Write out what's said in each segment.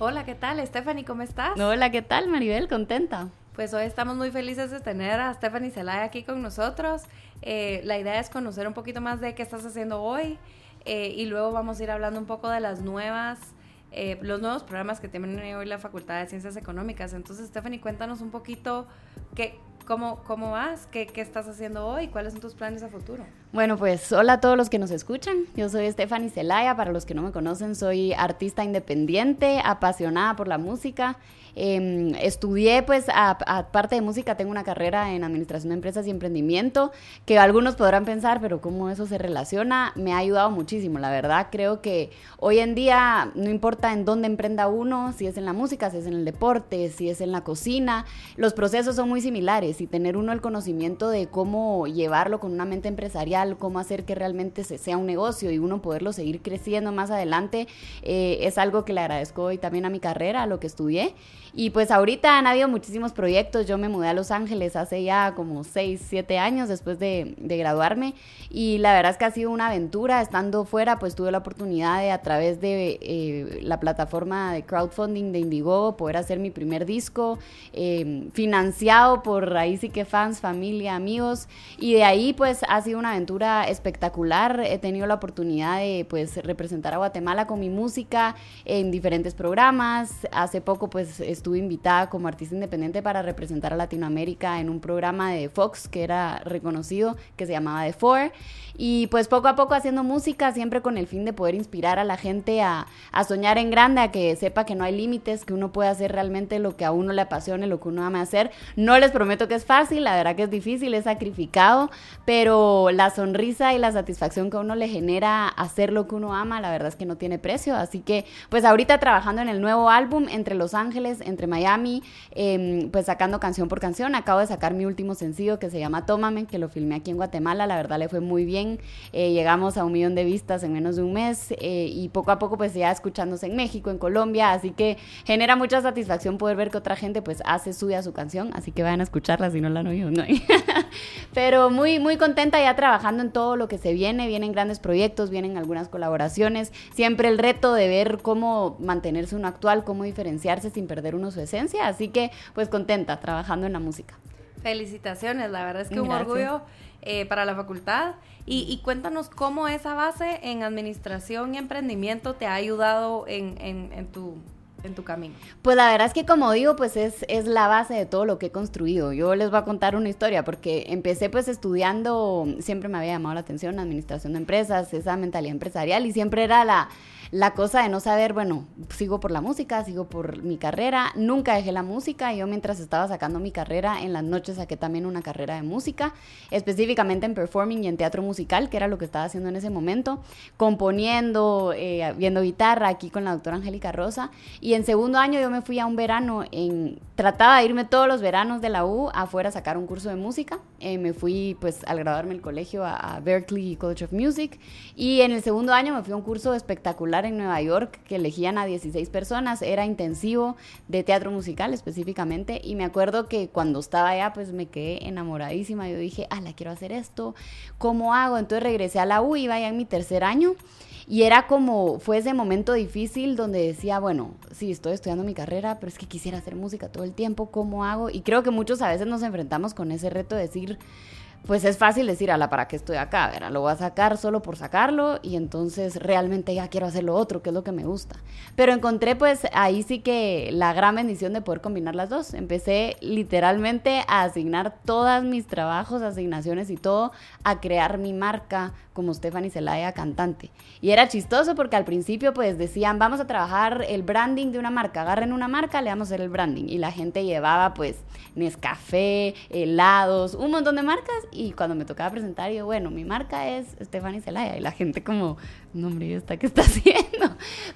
Hola, ¿qué tal? Stephanie, ¿cómo estás? Hola, ¿qué tal, Maribel? Contenta. Pues hoy estamos muy felices de tener a Stephanie Zelaya aquí con nosotros. Eh, la idea es conocer un poquito más de qué estás haciendo hoy eh, y luego vamos a ir hablando un poco de las nuevas, eh, los nuevos programas que tiene hoy la Facultad de Ciencias Económicas. Entonces, Stephanie, cuéntanos un poquito qué, cómo, cómo vas, qué, qué estás haciendo hoy, cuáles son tus planes a futuro. Bueno, pues hola a todos los que nos escuchan. Yo soy Stephanie Zelaya. Para los que no me conocen, soy artista independiente, apasionada por la música. Em, estudié, pues, aparte de música, tengo una carrera en administración de empresas y emprendimiento, que algunos podrán pensar, pero cómo eso se relaciona, me ha ayudado muchísimo. La verdad, creo que hoy en día, no importa en dónde emprenda uno, si es en la música, si es en el deporte, si es en la cocina, los procesos son muy similares y tener uno el conocimiento de cómo llevarlo con una mente empresarial, cómo hacer que realmente se sea un negocio y uno poderlo seguir creciendo más adelante, eh, es algo que le agradezco hoy también a mi carrera, a lo que estudié. Y pues ahorita han habido muchísimos proyectos. Yo me mudé a Los Ángeles hace ya como 6, 7 años después de, graduarme. Y la verdad es que ha sido una aventura. Estando fuera, pues tuve la oportunidad de a través de eh, la plataforma de crowdfunding de Indigo poder hacer mi primer disco, eh, financiado por ahí sí que fans, familia, amigos. Y de ahí pues ha sido una aventura espectacular. He tenido la oportunidad de pues representar a Guatemala con mi música en diferentes programas. Hace poco pues estuve invitada como artista independiente para representar a Latinoamérica en un programa de Fox que era reconocido, que se llamaba The Four. Y pues poco a poco haciendo música, siempre con el fin de poder inspirar a la gente a, a soñar en grande, a que sepa que no hay límites, que uno puede hacer realmente lo que a uno le apasione, lo que uno ama hacer. No les prometo que es fácil, la verdad que es difícil, es sacrificado, pero la sonrisa y la satisfacción que uno le genera hacer lo que uno ama, la verdad es que no tiene precio. Así que pues ahorita trabajando en el nuevo álbum entre Los Ángeles, entre Miami, em, pues sacando canción por canción. Acabo de sacar mi último sencillo que se llama Tómame, que lo filmé aquí en Guatemala. La verdad le fue muy bien. Eh, llegamos a un millón de vistas en menos de un mes eh, y poco a poco pues ya escuchándose en México, en Colombia. Así que genera mucha satisfacción poder ver que otra gente pues hace suya su canción. Así que vayan a escucharla si no la han oído. ¿no? Pero muy, muy contenta ya trabajando en todo lo que se viene. Vienen grandes proyectos, vienen algunas colaboraciones. Siempre el reto de ver cómo mantenerse uno actual, cómo diferenciarse sin perder uno su esencia. Así que, pues contenta trabajando en la música. Felicitaciones, la verdad es que un orgullo eh, para la facultad. Y, cuéntanos cómo esa base en administración y emprendimiento te ha ayudado en, en tu en tu camino? Pues la verdad es que como digo, pues es, es la base de todo lo que he construido. Yo les voy a contar una historia porque empecé pues estudiando, siempre me había llamado la atención administración de empresas, esa mentalidad empresarial y siempre era la, la cosa de no saber, bueno, sigo por la música, sigo por mi carrera, nunca dejé la música, yo mientras estaba sacando mi carrera, en las noches saqué también una carrera de música, específicamente en performing y en teatro musical, que era lo que estaba haciendo en ese momento, componiendo, eh, viendo guitarra aquí con la doctora Angélica Rosa, y en segundo año yo me fui a un verano, en, trataba de irme todos los veranos de la U afuera a sacar un curso de música, eh, me fui pues al graduarme el colegio a, a Berkeley College of Music, y en el segundo año me fui a un curso espectacular en Nueva York que elegían a 16 personas, era intensivo de teatro musical específicamente y me acuerdo que cuando estaba allá pues me quedé enamoradísima, yo dije, ah, la quiero hacer esto, ¿cómo hago? Entonces regresé a la U, iba ya en mi tercer año y era como, fue ese momento difícil donde decía, bueno, sí, estoy estudiando mi carrera, pero es que quisiera hacer música todo el tiempo, ¿cómo hago? Y creo que muchos a veces nos enfrentamos con ese reto de decir, pues es fácil decir, ala, ¿para qué estoy acá? Verá, lo voy a sacar solo por sacarlo y entonces realmente ya quiero hacer lo otro, que es lo que me gusta. Pero encontré pues ahí sí que la gran bendición de poder combinar las dos. Empecé literalmente a asignar todos mis trabajos, asignaciones y todo, a crear mi marca como Stephanie Zelaya, cantante. Y era chistoso porque al principio pues decían, vamos a trabajar el branding de una marca, agarren una marca, le vamos a hacer el branding. Y la gente llevaba pues Nescafé, helados, un montón de marcas y cuando me tocaba presentar, yo, bueno, mi marca es Stephanie Zelaya. Y la gente como, no, hombre, ¿esta qué está haciendo?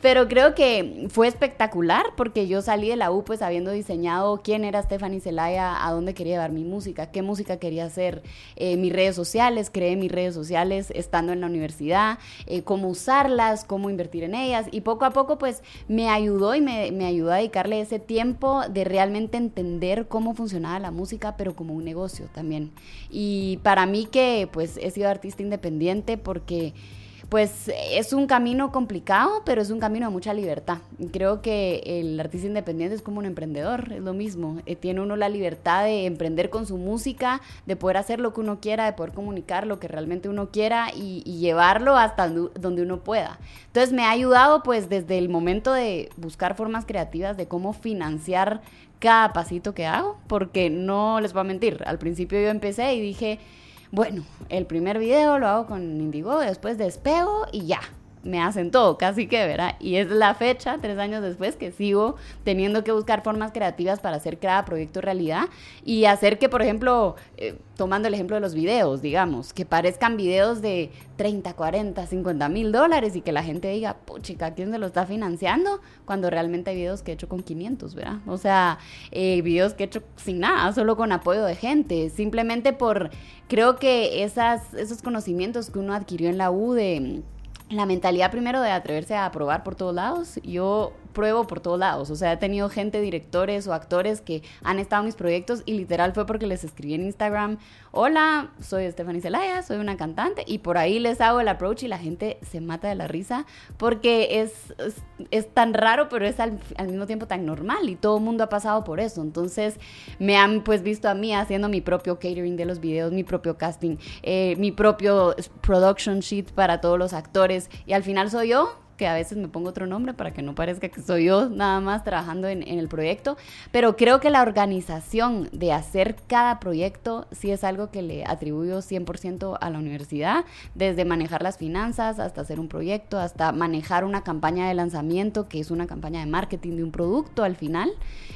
Pero creo que fue espectacular porque yo salí de la U pues habiendo diseñado quién era Stephanie Zelaya, a dónde quería llevar mi música, qué música quería hacer, eh, mis redes sociales, creé mis redes sociales estando en la universidad, eh, cómo usarlas, cómo invertir en ellas y poco a poco pues me ayudó y me, me ayudó a dedicarle ese tiempo de realmente entender cómo funcionaba la música, pero como un negocio también. Y para mí que pues he sido artista independiente porque pues es un camino complicado, pero es un camino de mucha libertad. Creo que el artista independiente es como un emprendedor, es lo mismo. Eh, tiene uno la libertad de emprender con su música, de poder hacer lo que uno quiera, de poder comunicar lo que realmente uno quiera y, y llevarlo hasta donde uno pueda. Entonces me ha ayudado pues desde el momento de buscar formas creativas de cómo financiar cada pasito que hago, porque no les voy a mentir, al principio yo empecé y dije, bueno, el primer video lo hago con Indigo, después despego y ya, me hacen todo, casi que, ¿verdad? Y es la fecha, tres años después, que sigo teniendo que buscar formas creativas para hacer cada proyecto realidad y hacer que, por ejemplo, eh, tomando el ejemplo de los videos, digamos, que parezcan videos de 30, 40, 50 mil dólares y que la gente diga, puchica, ¿quién se lo está financiando? Cuando realmente hay videos que he hecho con 500, ¿verdad? O sea, eh, videos que he hecho sin nada, solo con apoyo de gente, simplemente por, creo que esas, esos conocimientos que uno adquirió en la U de la mentalidad primero de atreverse a probar por todos lados. Yo pruebo por todos lados. O sea, he tenido gente, directores o actores que han estado en mis proyectos y literal fue porque les escribí en Instagram, hola, soy Stephanie Zelaya, soy una cantante y por ahí les hago el approach y la gente se mata de la risa porque es, es, tan raro pero es al, mismo tiempo tan normal y todo el mundo ha pasado por eso. Entonces me han pues visto a mí haciendo mi propio catering de los videos, mi propio casting, eh, mi propio production sheet para todos los actores y al final soy yo que a veces me pongo otro nombre para que no parezca que soy yo nada más trabajando en, el proyecto, pero creo que la organización de hacer cada proyecto sí es algo que le atribuyo 100% a la universidad, desde manejar las finanzas hasta hacer un proyecto, hasta manejar una campaña de lanzamiento, que es una campaña de marketing de un producto al final.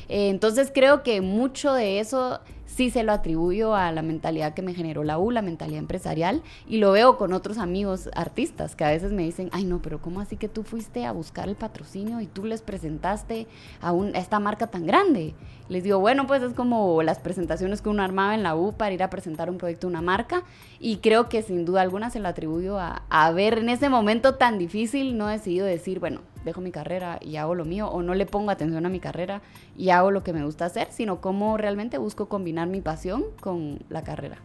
Eh, entonces creo que mucho de eso sí se lo atribuyo a la mentalidad que me generó la U, la mentalidad empresarial, y lo veo con otros amigos artistas que a veces me dicen, ay no, pero ¿cómo así que tú fuiste a buscar el patrocinio y tú les presentaste a, esta marca tan grande? Les digo, bueno, pues es como las presentaciones que uno armaba en la U para ir a presentar un proyecto, una marca, y creo que sin duda alguna se lo atribuyo a, a ver en ese momento tan difícil, no decidido decir, bueno, dejo mi carrera y hago lo mío, o no le pongo atención a mi carrera y hago lo que me gusta hacer, sino cómo realmente busco combinar mi pasión con la carrera.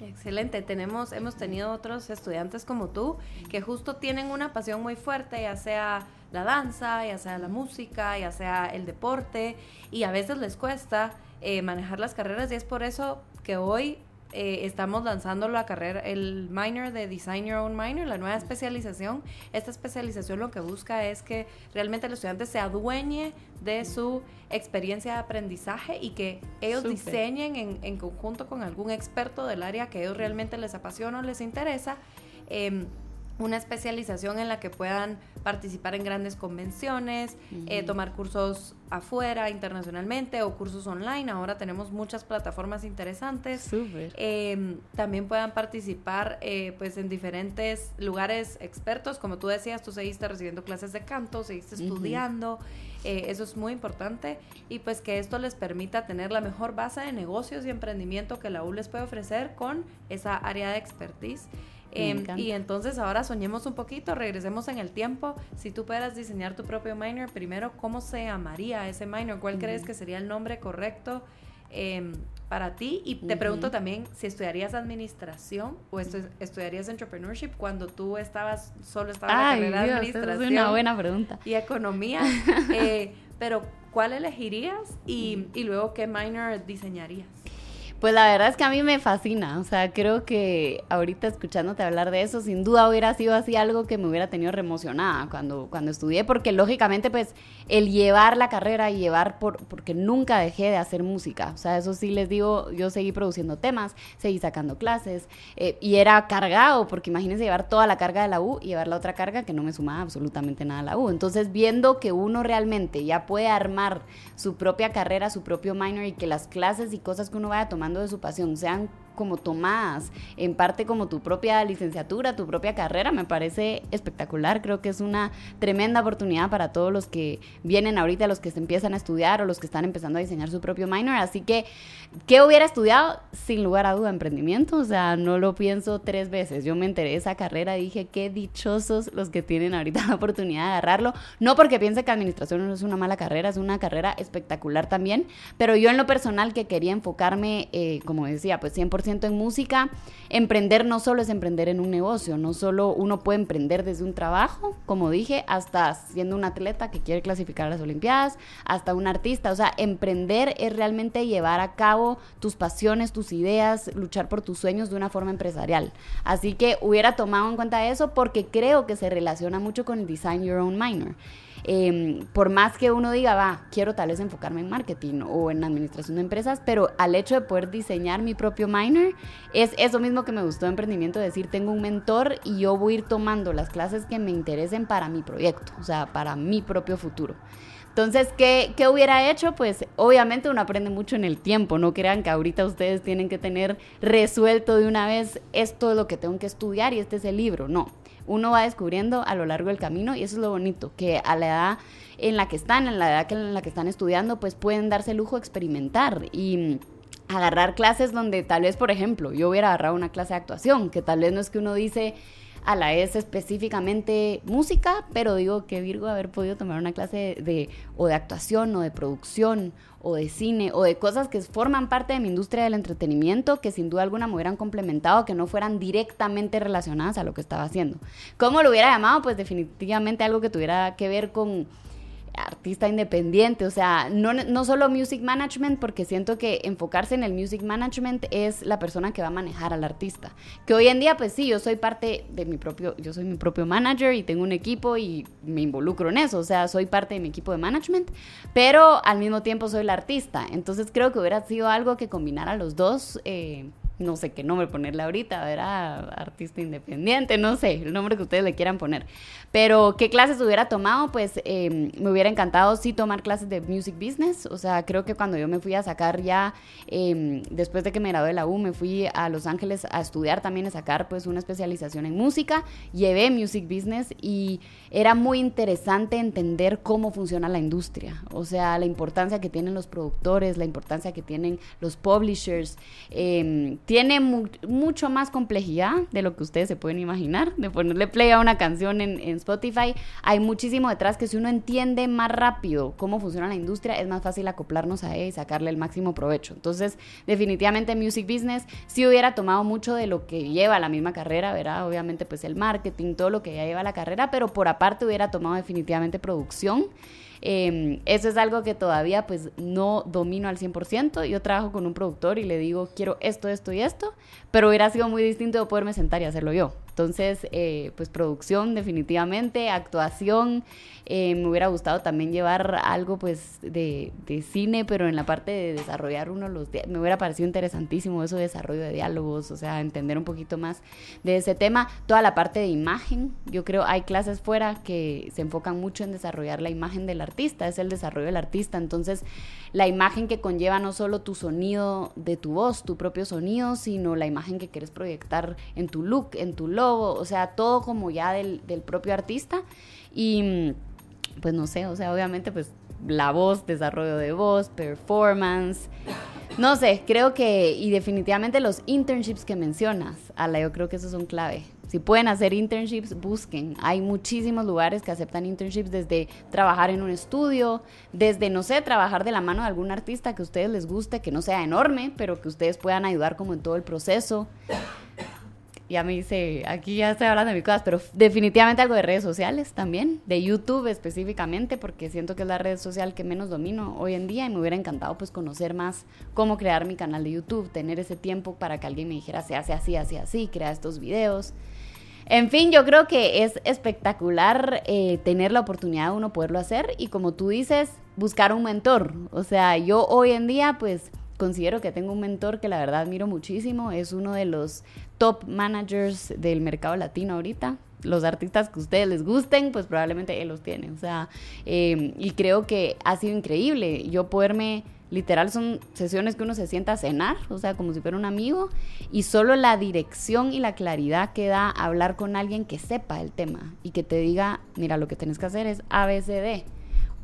Excelente, tenemos, hemos tenido otros estudiantes como tú que justo tienen una pasión muy fuerte, ya sea la danza, ya sea la música, ya sea el deporte, y a veces les cuesta eh, manejar las carreras y es por eso que hoy eh, estamos lanzando la carrera, el minor de Design Your Own Minor, la nueva especialización. Esta especialización lo que busca es que realmente el estudiante se adueñe de su experiencia de aprendizaje y que ellos diseñen en, en, conjunto con algún experto del área que ellos realmente les apasiona o les interesa. Eh, una especialización en la que puedan participar en grandes convenciones, eh, tomar cursos afuera, internacionalmente o cursos online. Ahora tenemos muchas plataformas interesantes. Em, también puedan participar eh, pues en diferentes lugares expertos. Como tú decías, tú seguiste recibiendo clases de canto, seguiste estudiando. Eh, eso es muy importante. Y pues que esto les permita tener la mejor base de negocios y emprendimiento que la U les puede ofrecer con esa área de expertise. Em, y entonces ahora soñemos un poquito, regresemos en el tiempo. Si tú pudieras diseñar tu propio minor, primero, ¿cómo se llamaría ese minor? ¿Cuál crees que sería el nombre correcto em, para ti? Y te pregunto también si estudiarías administración o estudiarías entrepreneurship cuando tú estabas, solo estabas en la carrera de administración. es una buena pregunta. Y economía. Eh, pero, ¿cuál elegirías y, y luego qué minor diseñarías? Pues la verdad es que a mí me fascina, o sea, creo que ahorita escuchándote hablar de eso, sin duda hubiera sido así algo que me hubiera tenido reemocionada cuando, cuando estudié, porque lógicamente pues el llevar la carrera y llevar, por, porque nunca dejé de hacer música, o sea, eso sí les digo, yo seguí produciendo temas, seguí sacando clases eh, y era cargado, porque imagínense llevar toda la carga de la U y llevar la otra carga que no me sumaba absolutamente nada a la U, entonces viendo que uno realmente ya puede armar su propia carrera, su propio minor y que las clases y cosas que uno vaya tomando de su pasión sean como tomadas, en parte como tu propia licenciatura, tu propia carrera, me parece espectacular. Creo que es una tremenda oportunidad para todos los que vienen ahorita, los que se empiezan a estudiar o los que están empezando a diseñar su propio minor. Así que, ¿qué hubiera estudiado? Sin lugar a duda, emprendimiento. O sea, no lo pienso tres veces. Yo me enteré de esa carrera y dije, qué dichosos los que tienen ahorita la oportunidad de agarrarlo. No porque piense que administración no es una mala carrera, es una carrera espectacular también. Pero yo en lo personal que quería enfocarme, eh, como decía, pues 100% en música, emprender no solo es emprender en un negocio, no solo uno puede emprender desde un trabajo, como dije, hasta siendo un atleta que quiere clasificar a las Olimpiadas, hasta un artista. O sea, emprender es realmente llevar a cabo tus pasiones, tus ideas, luchar por tus sueños de una forma empresarial. Así que hubiera tomado en cuenta eso porque creo que se relaciona mucho con el Design Your Own Minor. Em, por más que uno diga, va, quiero tal vez enfocarme en marketing o en administración de empresas, pero al hecho de poder diseñar mi propio minor, es eso mismo que me gustó de emprendimiento, decir, tengo un mentor y yo voy a ir tomando las clases que me interesen para mi proyecto, o sea, para mi propio futuro. Entonces, ¿qué, ¿qué, hubiera hecho? Pues obviamente uno aprende mucho en el tiempo, no crean que ahorita ustedes tienen que tener resuelto de una vez esto es lo que tengo que estudiar y este es el libro, no uno va descubriendo a lo largo del camino y eso es lo bonito, que a la edad en la que están, en la edad en la que están estudiando, pues pueden darse el lujo de experimentar y agarrar clases donde tal vez, por ejemplo, yo hubiera agarrado una clase de actuación, que tal vez no es que uno dice a la vez específicamente música, pero digo que Virgo haber podido tomar una clase de, o de actuación o de producción o de cine o de cosas que forman parte de mi industria del entretenimiento que sin duda alguna me hubieran complementado, que no fueran directamente relacionadas a lo que estaba haciendo. ¿Cómo lo hubiera llamado? Pues definitivamente algo que tuviera que ver con artista independiente, o sea, no, no solo music management, porque siento que enfocarse en el music management es la persona que va a manejar al artista. Que hoy en día, pues sí, yo soy parte de mi propio, yo soy mi propio manager y tengo un equipo y me involucro en eso, o sea, soy parte de mi equipo de management, pero al mismo tiempo soy la artista. Entonces creo que hubiera sido algo que combinara los dos. Eh, no sé qué nombre ponerle ahorita, era artista independiente, no sé, el nombre que ustedes le quieran poner. Pero, ¿qué clases hubiera tomado? Pues em, me hubiera encantado sí tomar clases de music business, o sea, creo que cuando yo me fui a sacar ya, em, después de que me gradué de la U, me fui a Los Ángeles a estudiar también, a sacar pues una especialización en música, llevé music business y era muy interesante entender cómo funciona la industria, o sea, la importancia que tienen los productores, la importancia que tienen los publishers, eh, tiene mucho más complejidad de lo que ustedes se pueden imaginar, de ponerle play a una canción en, Spotify. Hay muchísimo detrás que si uno entiende más rápido cómo funciona la industria, es más fácil acoplarnos a ella y sacarle el máximo provecho. Entonces, definitivamente Music Business sí hubiera tomado mucho de lo que lleva la misma carrera, ¿verdad? Obviamente pues el marketing, todo lo que ya lleva la carrera, pero por aparte hubiera tomado definitivamente producción. Em, eso es algo que todavía pues no domino al 100%. Yo trabajo con un productor y le digo, quiero esto, esto y esto, pero hubiera sido muy distinto de poderme sentar y hacerlo yo. Entonces, eh, pues producción definitivamente, actuación. Eh, me hubiera gustado también llevar algo pues de, cine, pero en la parte de desarrollar uno los... Me hubiera parecido interesantísimo eso de desarrollo de diálogos, o sea, entender un poquito más de ese tema. Toda la parte de imagen, yo creo hay clases fuera que se enfocan mucho en desarrollar la imagen del artista, es el desarrollo del artista. Entonces, la imagen que conlleva no solo tu sonido de tu voz, tu propio sonido, sino la imagen que quieres proyectar en tu look, en tu look o sea, todo como ya del, propio artista. Y pues no sé, o sea, obviamente pues la voz, desarrollo de voz, performance. No sé, creo que, y definitivamente los internships que mencionas, Ala, yo creo que esos son clave. Si pueden hacer internships, busquen. Hay muchísimos lugares que aceptan internships desde trabajar en un estudio, desde, no sé, trabajar de la mano de algún artista que a ustedes les guste, que no sea enorme, pero que ustedes puedan ayudar como en todo el proceso ya me dice, aquí ya estoy hablando de mis cosas, pero definitivamente algo de redes sociales también, de YouTube específicamente, porque siento que es la red social que menos domino hoy en día y me hubiera encantado pues conocer más cómo crear mi canal de YouTube, tener ese tiempo para que alguien me dijera, se hace así, así, así, crea estos videos. En fin, yo creo que es espectacular eh, tener la oportunidad de uno poderlo hacer y como tú dices, buscar un mentor. O sea, yo hoy en día pues considero que tengo un mentor que la verdad admiro muchísimo, es uno de los top managers del mercado latino ahorita. Los artistas que a ustedes les gusten, pues probablemente él los tiene. O sea, em, y creo que ha sido increíble yo poderme Literal son sesiones que uno se sienta a cenar, o sea, como si fuera un amigo, y solo la dirección y la claridad que da hablar con alguien que sepa el tema y que te diga, mira, lo que tienes que hacer es ABCD.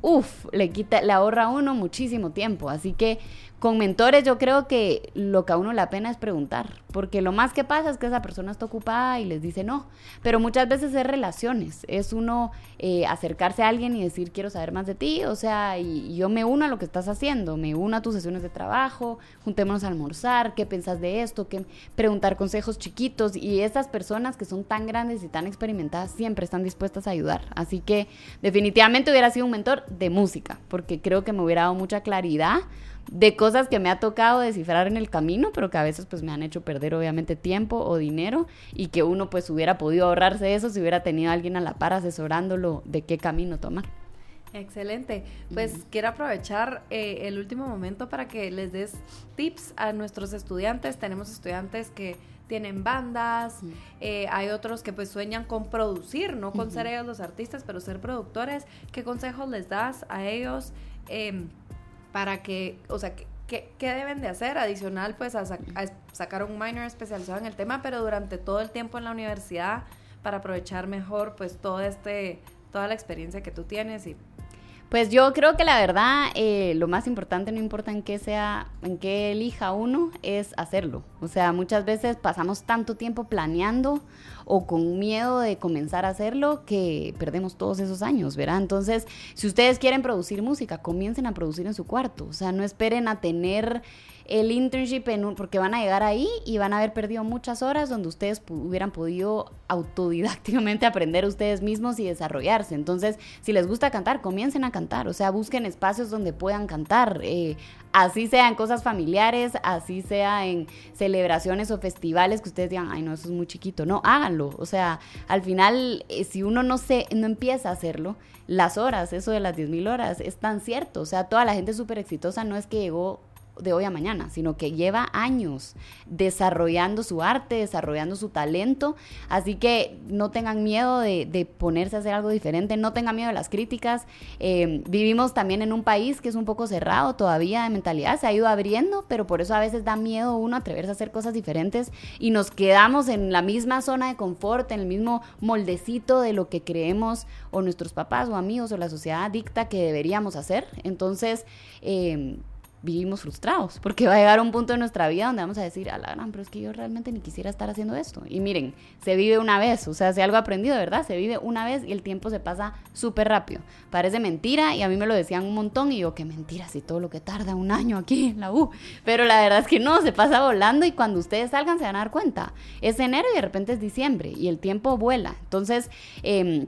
Uf, le quita, le ahorra a uno muchísimo tiempo. Así que con mentores yo creo que lo que a uno le pena es preguntar, porque lo más que pasa es que esa persona está ocupada y les dice no, pero muchas veces es relaciones, es uno eh, acercarse a alguien y decir quiero saber más de ti, o sea, y, yo me uno a lo que estás haciendo, me uno a tus sesiones de trabajo, juntémonos a almorzar, qué piensas de esto, qué preguntar consejos chiquitos y estas personas que son tan grandes y tan experimentadas siempre están dispuestas a ayudar, así que definitivamente hubiera sido un mentor de música, porque creo que me hubiera dado mucha claridad de cosas que me ha tocado descifrar en el camino, pero que a veces pues me han hecho perder obviamente tiempo o dinero y que uno pues hubiera podido ahorrarse eso si hubiera tenido a alguien a la par asesorándolo de qué camino tomar. Excelente. Pues quiero aprovechar eh, el último momento para que les des tips a nuestros estudiantes. Tenemos estudiantes que tienen bandas, eh, hay otros que pues sueñan con producir, no con ser ellos los artistas, pero ser productores. ¿Qué consejos les das a ellos? Em, para que, o sea, ¿qué, deben de hacer adicional pues a, sacar un minor especializado en el tema, pero durante todo el tiempo en la universidad para aprovechar mejor pues todo este, toda la experiencia que tú tienes y pues yo creo que la verdad, eh, lo más importante, no importa en qué sea, en qué elija uno, es hacerlo. O sea, muchas veces pasamos tanto tiempo planeando o con miedo de comenzar a hacerlo que perdemos todos esos años, ¿verdad? Entonces, si ustedes quieren producir música, comiencen a producir en su cuarto. O sea, no esperen a tener el internship en porque van a llegar ahí y van a haber perdido muchas horas donde ustedes hubieran podido autodidácticamente aprender ustedes mismos y desarrollarse. Entonces, si les gusta cantar, comiencen a cantar, o sea, busquen espacios donde puedan cantar, eh, así sea en cosas familiares, así sea en celebraciones o festivales que ustedes digan, ay no, eso es muy chiquito, no, háganlo, o sea, al final, eh, si uno no, se, no empieza a hacerlo, las horas, eso de las 10.000 horas, es tan cierto, o sea, toda la gente súper exitosa no es que llegó de hoy a mañana, sino que lleva años desarrollando su arte, desarrollando su talento. Así que no tengan miedo de, ponerse a hacer algo diferente, no tengan miedo de las críticas. Eh, vivimos también en un país que es un poco cerrado todavía de mentalidad, se ha ido abriendo, pero por eso a veces da miedo uno atreverse a hacer cosas diferentes y nos quedamos en la misma zona de confort, en el mismo moldecito de lo que creemos o nuestros papás o amigos o la sociedad dicta que deberíamos hacer. Entonces, eh, vivimos frustrados, porque va a llegar un punto en nuestra vida donde vamos a decir, a la gran, pero es que yo realmente ni quisiera estar haciendo esto. Y miren, se vive una vez, o sea, si algo aprendido, ¿verdad? Se vive una vez y el tiempo se pasa súper rápido. Parece mentira y a mí me lo decían un montón y yo, qué mentira, si todo lo que tarda un año aquí en la U. Pero la verdad es que no, se pasa volando y cuando ustedes salgan se van a dar cuenta. Es enero y de repente es diciembre y el tiempo vuela. Entonces, eh,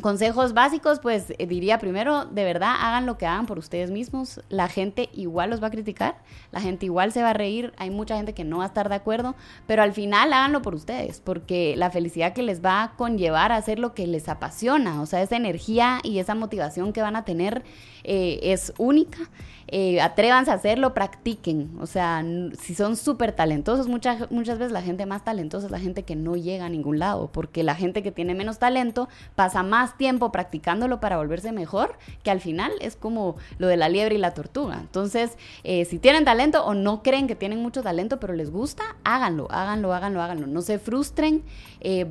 Consejos básicos, pues eh, diría primero, de verdad, hagan lo que hagan por ustedes mismos. La gente igual los va a criticar, la gente igual se va a reír, hay mucha gente que no va a estar de acuerdo, pero al final háganlo por ustedes, porque la felicidad que les va a conllevar a hacer lo que les apasiona, o sea, esa energía y esa motivación que van a tener eh, es única. Eh, atrévanse a hacerlo, practiquen. O sea, si son súper talentosos, muchas, muchas veces la gente más talentosa es la gente que no llega a ningún lado, porque la gente que tiene menos talento pasa más tiempo practicándolo para volverse mejor, que al final es como lo de la liebre y la tortuga. Entonces, eh, si tienen talento o no creen que tienen mucho talento, pero les gusta, háganlo, háganlo, háganlo, háganlo. No se frustren.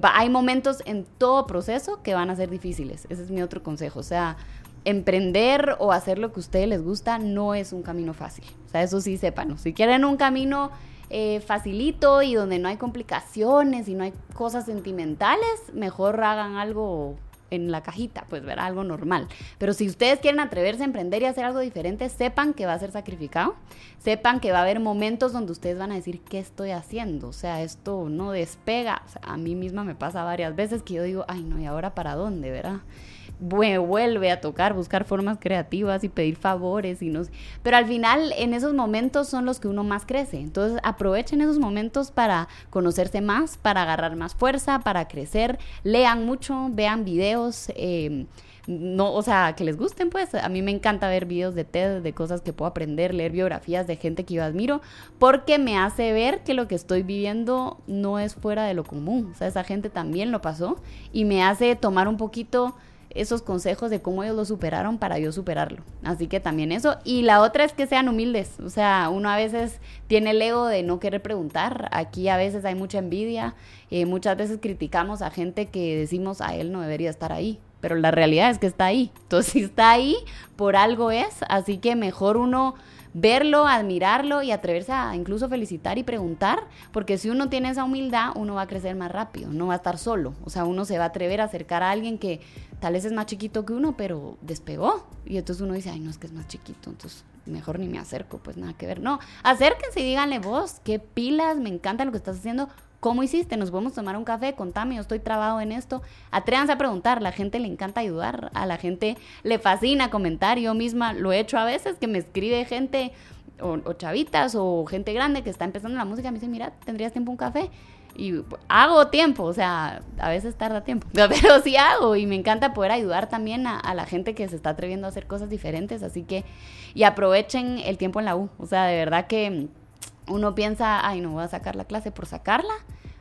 hay momentos en todo proceso que van a ser difíciles. Ese es mi otro consejo. O sea, emprender o hacer lo que a ustedes les gusta no es un camino fácil. O sea, eso sí sépanlo. Si quieren un camino eh, facilito y donde no hay complicaciones y no hay cosas sentimentales, mejor hagan algo en la cajita, pues ver algo normal. Pero si ustedes quieren atreverse a emprender y hacer algo diferente, sepan que va a ser sacrificado, sepan que va a haber momentos donde ustedes van a decir, ¿qué estoy haciendo? O sea, esto no despega. a mí misma me pasa varias veces que yo digo, ay no, ¿y ahora para dónde, verdad? Vuelve a tocar, buscar formas creativas y pedir favores y no pero al final en esos momentos son los que uno más crece. Entonces aprovechen esos momentos para conocerse más, para agarrar más fuerza, para crecer, lean mucho, vean videos. Eh, no, o sea, que les gusten, pues. A mí me encanta ver videos de TED, de cosas que puedo aprender, leer biografías de gente que yo admiro, porque me hace ver que lo que estoy viviendo no es fuera de lo común. O sea, esa gente también lo pasó y me hace tomar un poquito esos consejos de cómo ellos lo superaron para yo superarlo. Así que también eso. Y la otra es que sean humildes. O sea, uno a veces tiene el ego de no querer preguntar. Aquí a veces hay mucha envidia. Eh, muchas veces criticamos a gente que decimos a él no debería estar ahí. Pero la realidad es que está ahí. Entonces, si está ahí, por algo es. Así que mejor uno verlo, admirarlo y atreverse a incluso felicitar y preguntar, porque si uno tiene esa humildad, uno va a crecer más rápido, no va a estar solo, o sea, uno se va a atrever a acercar a alguien que tal vez es más chiquito que uno, pero despegó, y entonces uno dice, ay, no, es que es más chiquito, entonces mejor ni me acerco, pues nada que ver, no, acérquense y díganle vos, qué pilas, me encanta lo que estás haciendo, ¿Cómo hiciste? ¿Nos podemos tomar un café? Contame, yo estoy trabado en esto. Atrévanse a preguntar, la gente le encanta ayudar, a la gente le fascina comentar. Yo misma lo he hecho a veces, que me escribe gente o, chavitas o gente grande que está empezando la música, me dice, mira, ¿tendrías tiempo un café? Y hago tiempo, o sea, a veces tarda tiempo, pero sí hago y me encanta poder ayudar también a, a, la gente que se está atreviendo a hacer cosas diferentes, así que, y aprovechen el tiempo en la U, o sea, de verdad que uno piensa, ay, no voy a sacar la clase por sacarla,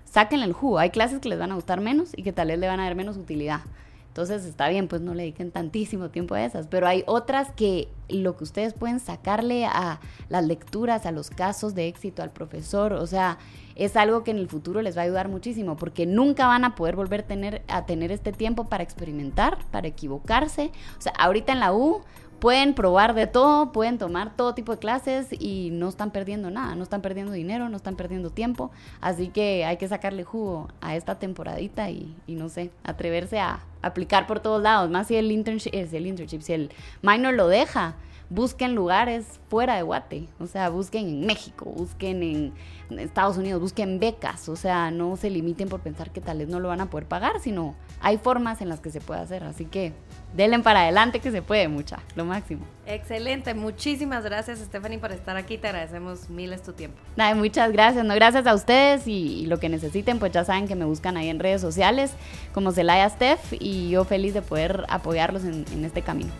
sáquenle el jugo. Hay clases que les van a gustar menos y que tal vez le van a dar menos utilidad. Entonces está bien, pues no le dediquen tantísimo tiempo a esas, pero hay otras que lo que ustedes pueden sacarle a las lecturas, a los casos de éxito, al profesor, o sea, es algo que en el futuro les va a ayudar muchísimo, porque nunca van a poder volver a tener este tiempo para experimentar, para equivocarse. O sea, ahorita en la U pueden probar de todo, pueden tomar todo tipo de clases y no están perdiendo nada, no están perdiendo dinero, no están perdiendo tiempo, así que hay que sacarle jugo a esta temporadita y, no sé, atreverse a aplicar por todos lados, más si el internship, es el internship, si el minor lo deja, busquen lugares fuera de Guate, o sea, busquen en México, busquen en Estados Unidos, busquen becas, o sea, no se limiten por pensar que tal vez no lo van a poder pagar, sino hay formas en las que se puede hacer, así que denle para adelante que se puede, mucha, lo máximo. Excelente, muchísimas gracias Stephanie por estar aquí, te agradecemos miles tu tiempo. Nada, muchas gracias, no, gracias a ustedes y, lo que necesiten, pues ya saben que me buscan ahí en redes sociales como Celaya Steph y yo feliz de poder apoyarlos en este camino.